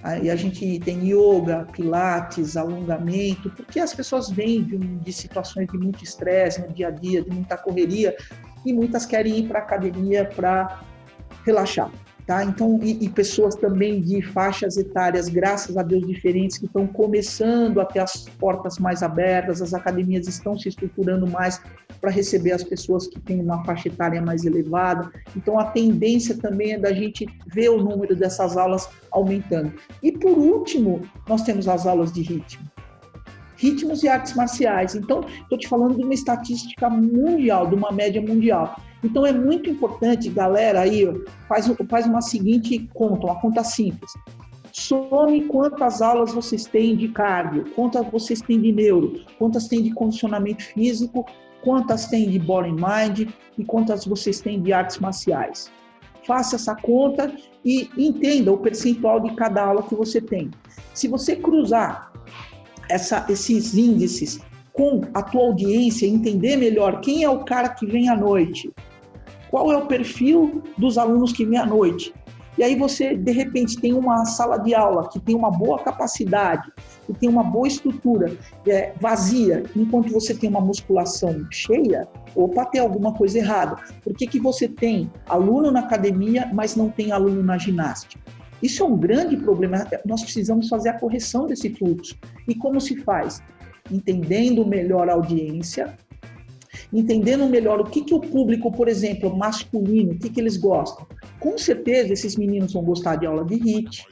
Aí a gente tem yoga, pilates, alongamento, porque as pessoas vêm de, de situações de muito estresse no dia a dia, de muita correria, e muitas querem ir para a academia para relaxar. Tá? Então, e, e, pessoas também de faixas etárias, graças a Deus, diferentes, que estão começando a ter as portas mais abertas, as academias estão se estruturando mais para receber as pessoas que têm uma faixa etária mais elevada. Então, a tendência também é da gente ver o número dessas aulas aumentando. E, por último, nós temos as aulas de ritmo ritmos e artes marciais. Então, estou te falando de uma estatística mundial, de uma média mundial. Então é muito importante, galera, aí faz, faz uma seguinte conta, uma conta simples. Some quantas aulas vocês têm de cardio, quantas vocês têm de neuro, quantas têm de condicionamento físico, quantas têm de body mind e quantas vocês têm de artes marciais. Faça essa conta e entenda o percentual de cada aula que você tem. Se você cruzar essa, esses índices com a tua audiência, entender melhor quem é o cara que vem à noite, qual é o perfil dos alunos que vêm à noite, e aí você, de repente, tem uma sala de aula que tem uma boa capacidade, que tem uma boa estrutura é, vazia, enquanto você tem uma musculação cheia, opa, tem alguma coisa errada. Por que, que você tem aluno na academia, mas não tem aluno na ginástica? Isso é um grande problema. Nós precisamos fazer a correção desse fluxo. E como se faz? Entendendo melhor a audiência, entendendo melhor o que, que o público, por exemplo, masculino, o que, que eles gostam. Com certeza, esses meninos vão gostar de aula de HIT,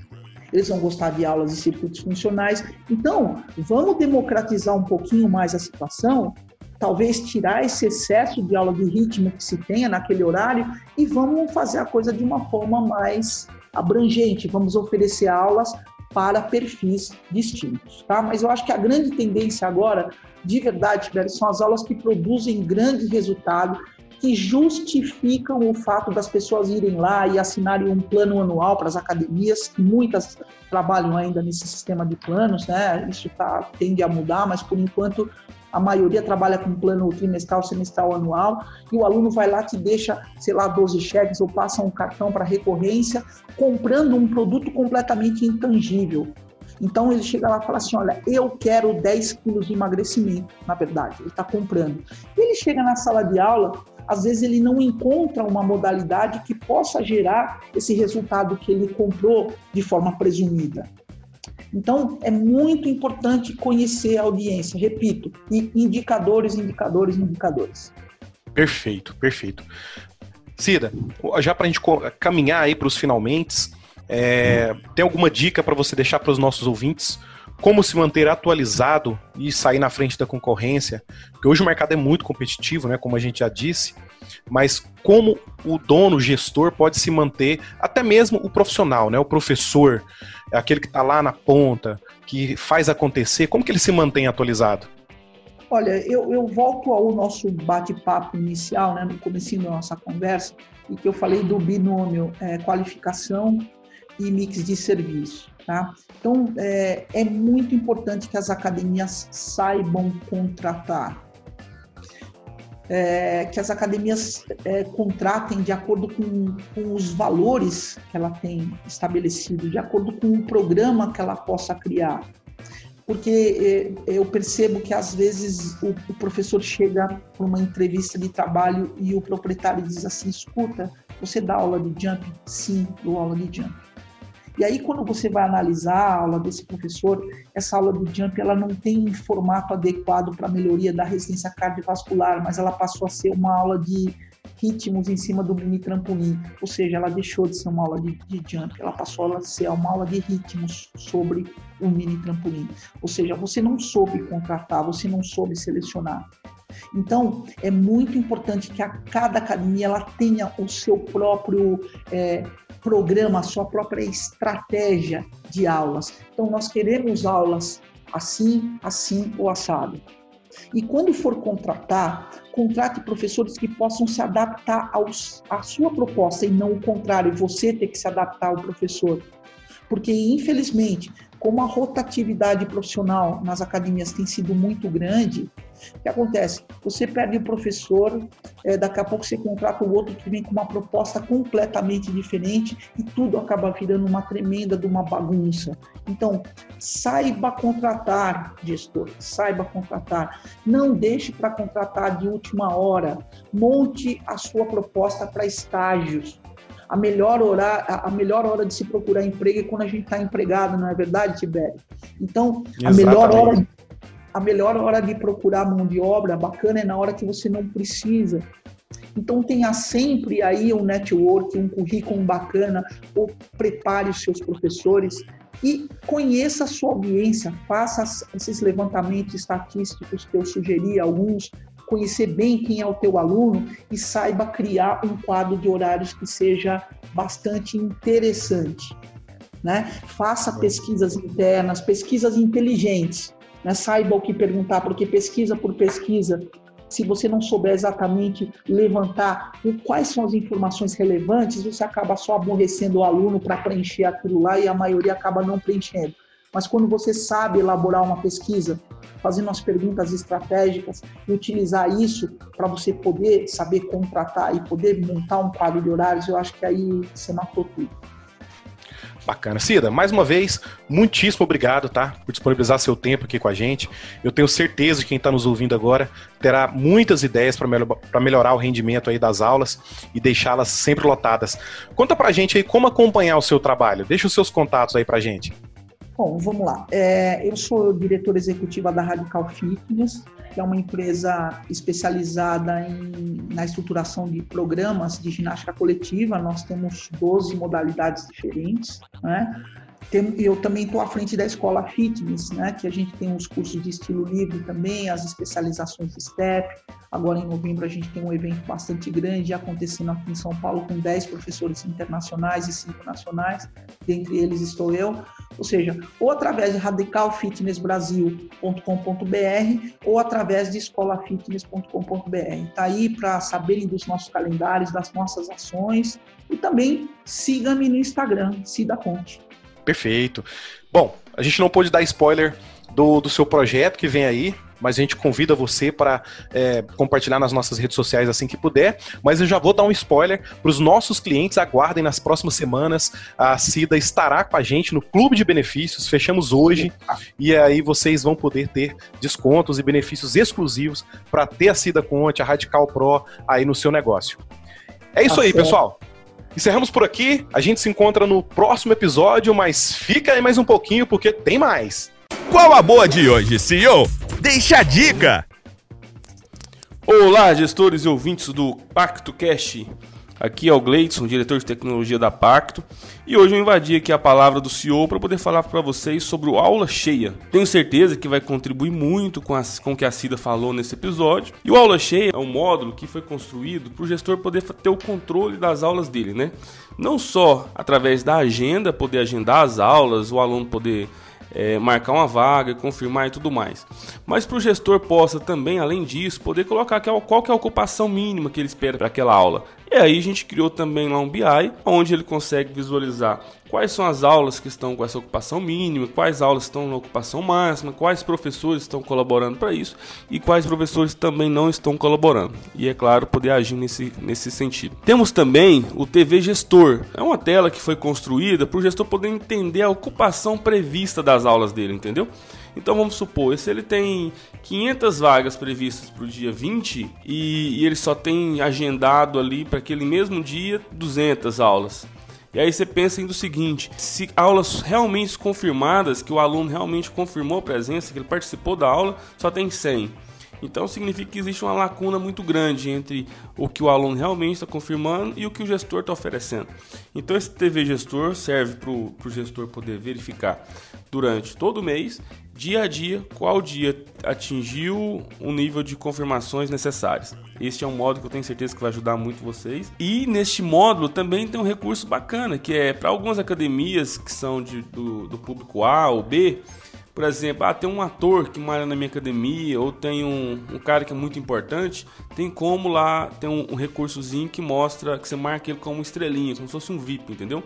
eles vão gostar de aulas de circuitos funcionais. Então, vamos democratizar um pouquinho mais a situação, talvez tirar esse excesso de aula de ritmo que se tenha naquele horário e vamos fazer a coisa de uma forma mais abrangente. Vamos oferecer aulas para perfis distintos, tá? Mas eu acho que a grande tendência agora, de verdade, velho, são as aulas que produzem grande resultado, que justificam o fato das pessoas irem lá e assinarem um plano anual para as academias, muitas trabalham ainda nesse sistema de planos, né? Isso tá, tende a mudar, mas por enquanto a maioria trabalha com plano trimestral, semestral, anual, e o aluno vai lá, te deixa, sei lá, 12 cheques ou passa um cartão para recorrência, comprando um produto completamente intangível. Então ele chega lá e fala assim: Olha, eu quero 10 quilos de emagrecimento, na verdade, ele está comprando. Ele chega na sala de aula, às vezes ele não encontra uma modalidade que possa gerar esse resultado que ele comprou de forma presumida. Então, é muito importante conhecer a audiência, repito, e indicadores, indicadores, indicadores. Perfeito, perfeito. Cida, já para a gente caminhar aí para os finalmente, é, tem alguma dica para você deixar para os nossos ouvintes? Como se manter atualizado e sair na frente da concorrência? Porque hoje o mercado é muito competitivo, né, como a gente já disse, mas como o dono, o gestor, pode se manter, até mesmo o profissional, né, o professor, aquele que está lá na ponta, que faz acontecer, como que ele se mantém atualizado? Olha, eu, eu volto ao nosso bate-papo inicial, né, no começo da nossa conversa, e que eu falei do binômio é, qualificação e mix de serviço. Tá? Então, é, é muito importante que as academias saibam contratar é, que as academias é, contratem de acordo com, com, os valores que ela tem estabelecido, de acordo com o programa que ela possa criar. Porque é, eu percebo que às vezes o, o professor chega para uma entrevista de trabalho e o proprietário diz assim: escuta, você dá aula de jump? Sim, dou aula de jump. E aí, quando você vai analisar a aula desse professor, essa aula do Jump ela não tem um formato adequado para melhoria da resistência cardiovascular, mas ela passou a ser uma aula de ritmos em cima do mini trampolim, ou seja, ela deixou de ser uma aula de, de jump, ela passou a ser uma aula de ritmos sobre o mini trampolim. Ou seja, você não soube contratar, você não soube selecionar. Então, é muito importante que a cada academia ela tenha o seu próprio é, programa, a sua própria estratégia de aulas. Então, nós queremos aulas assim, assim ou assado. E quando for contratar, contrate professores que possam se adaptar aos, à sua proposta e não o contrário, você ter que se adaptar ao professor. Porque, infelizmente, como a rotatividade profissional nas academias tem sido muito grande, o que acontece? Você perde o professor, é, daqui a pouco você contrata o outro que vem com uma proposta completamente diferente e tudo acaba virando uma tremenda de uma bagunça. Então, saiba contratar, gestor, saiba contratar. Não deixe para contratar de última hora. Monte a sua proposta para estágios a melhor hora, a melhor hora de se procurar emprego é quando a gente está empregado, não é verdade, Tibério? Então, a melhor hora a melhor hora de procurar mão de obra bacana é na hora que você não precisa. Então tenha sempre aí um network, um currículo bacana, ou prepare os seus professores e conheça a sua audiência, faça esses levantamentos estatísticos que eu sugeri, alguns conhecer bem quem é o teu aluno e saiba criar um quadro de horários que seja bastante interessante. Né? Faça pesquisas internas, pesquisas inteligentes. Né? Saiba o que perguntar, porque pesquisa por pesquisa, se você não souber exatamente levantar quais são as informações relevantes, você acaba só aborrecendo o aluno para preencher aquilo lá e a maioria acaba não preenchendo. Mas quando você sabe elaborar uma pesquisa, fazendo as perguntas estratégicas e utilizar isso para você poder saber contratar e poder montar um quadro de horários, eu acho que aí você matou tudo. Bacana. Cida, mais uma vez, muitíssimo obrigado, tá? Por disponibilizar seu tempo aqui com a gente. Eu tenho certeza que quem está nos ouvindo agora terá muitas ideias para melhor, melhorar o rendimento aí das aulas e deixá-las sempre lotadas. Conta pra gente aí como acompanhar o seu trabalho. Deixa os seus contatos aí pra gente. Bom, vamos lá. É, eu sou diretora executiva da Radical Fitness, que é uma empresa especializada em, na estruturação de programas de ginástica coletiva. Nós temos 12 modalidades diferentes, né? Eu também estou à frente da escola fitness, né, que a gente tem os cursos de estilo livre também, as especializações de STEP. Agora em novembro a gente tem um evento bastante grande acontecendo aqui em São Paulo com 10 professores internacionais e 5 nacionais, dentre eles estou eu. Ou seja, ou através de radicalfitnessbrasil.com.br ou através de escolafitness.com.br. Está aí para saberem dos nossos calendários, das nossas ações e também siga-me no Instagram, Cida Conte. Perfeito. Bom, a gente não pôde dar spoiler do, do seu projeto que vem aí, mas a gente convida você para é, compartilhar nas nossas redes sociais assim que puder. Mas eu já vou dar um spoiler para os nossos clientes. Aguardem nas próximas semanas. A Cida estará com a gente no Clube de Benefícios. Fechamos hoje e aí vocês vão poder ter descontos e benefícios exclusivos para ter a Cida Conte, a Radical Pro aí no seu negócio. É isso aí, pessoal. Encerramos por aqui. A gente se encontra no próximo episódio, mas fica aí mais um pouquinho porque tem mais. Qual a boa de hoje, CEO? Deixa a dica! Olá, gestores e ouvintes do Pacto Cash. Aqui é o Gleidson, diretor de tecnologia da Pacto, e hoje eu invadi aqui a palavra do CEO para poder falar para vocês sobre o Aula Cheia. Tenho certeza que vai contribuir muito com, as, com o que a Cida falou nesse episódio. E o Aula Cheia é um módulo que foi construído para o gestor poder ter o controle das aulas dele, né? Não só através da agenda, poder agendar as aulas, o aluno poder é, marcar uma vaga, confirmar e tudo mais. Mas para o gestor possa também, além disso, poder colocar qual que é a ocupação mínima que ele espera para aquela aula. E aí a gente criou também lá um BI, onde ele consegue visualizar quais são as aulas que estão com essa ocupação mínima, quais aulas estão na ocupação máxima, quais professores estão colaborando para isso e quais professores também não estão colaborando. E é claro, poder agir nesse, nesse sentido. Temos também o TV Gestor. É uma tela que foi construída para o gestor poder entender a ocupação prevista das aulas dele, entendeu? Então vamos supor, se ele tem 500 vagas previstas para o dia 20 e, e ele só tem agendado ali para aquele mesmo dia 200 aulas. E aí você pensa em do seguinte: se aulas realmente confirmadas, que o aluno realmente confirmou a presença, que ele participou da aula, só tem 100. Então significa que existe uma lacuna muito grande entre o que o aluno realmente está confirmando e o que o gestor está oferecendo. Então esse TV gestor serve para o gestor poder verificar durante todo o mês, dia a dia, qual dia atingiu o nível de confirmações necessárias. Este é um módulo que eu tenho certeza que vai ajudar muito vocês. E neste módulo também tem um recurso bacana, que é para algumas academias que são de, do, do público A ou B, por exemplo, ah, tem um ator que mora na minha academia, ou tem um, um cara que é muito importante, tem como lá, tem um, um recursozinho que mostra, que você marca ele como estrelinha, como se fosse um VIP, entendeu?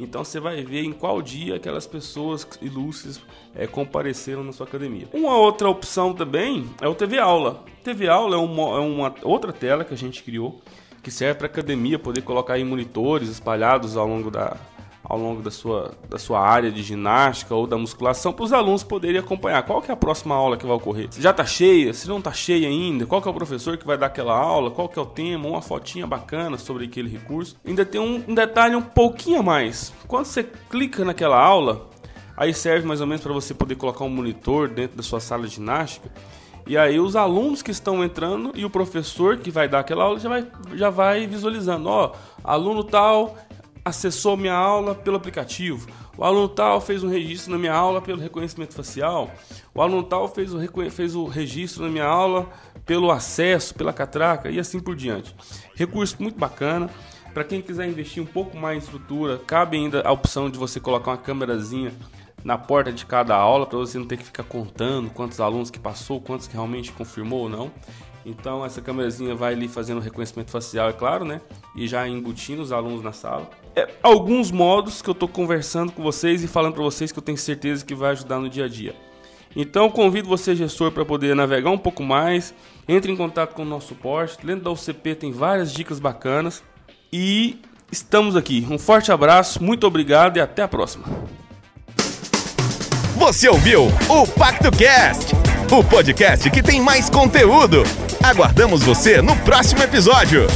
Então você vai ver em qual dia aquelas pessoas ilustres é, compareceram na sua academia. Uma outra opção também é o TV Aula. TV Aula é uma, é uma outra tela que a gente criou que serve para academia poder colocar em monitores espalhados ao longo da, ao longo da sua, da sua área de ginástica ou da musculação para os alunos poderem acompanhar qual que é a próxima aula que vai ocorrer. Se já está cheia, se não está cheia ainda, qual que é o professor que vai dar aquela aula, qual que é o tema, uma fotinha bacana sobre aquele recurso. Ainda tem um, um detalhe um pouquinho a mais. Quando você clica naquela aula, aí serve mais ou menos para você poder colocar um monitor dentro da sua sala de ginástica. E aí os alunos que estão entrando e o professor que vai dar aquela aula já vai, já vai visualizando, ó, aluno tal acessou minha aula pelo aplicativo. O aluno tal fez um registro na minha aula pelo reconhecimento facial. O aluno tal fez o, fez o registro na minha aula pelo acesso, pela catraca e assim por diante. Recurso muito bacana. Para quem quiser investir um pouco mais em estrutura, cabe ainda a opção de você colocar uma câmerazinha na porta de cada aula para você não ter que ficar contando quantos alunos que passou, quantos que realmente confirmou ou não. Então essa câmerazinha vai ali fazendo reconhecimento facial, é claro, né? E já embutindo os alunos na sala. É, alguns modos que eu estou conversando com vocês e falando para vocês que eu tenho certeza que vai ajudar no dia a dia. Então convido você, gestor, para poder navegar um pouco mais. Entre em contato com o nosso suporte. Dentro da UCP tem várias dicas bacanas. E estamos aqui. Um forte abraço, muito obrigado e até a próxima. Você ouviu o Pacto Cast, o podcast que tem mais conteúdo. Aguardamos você no próximo episódio.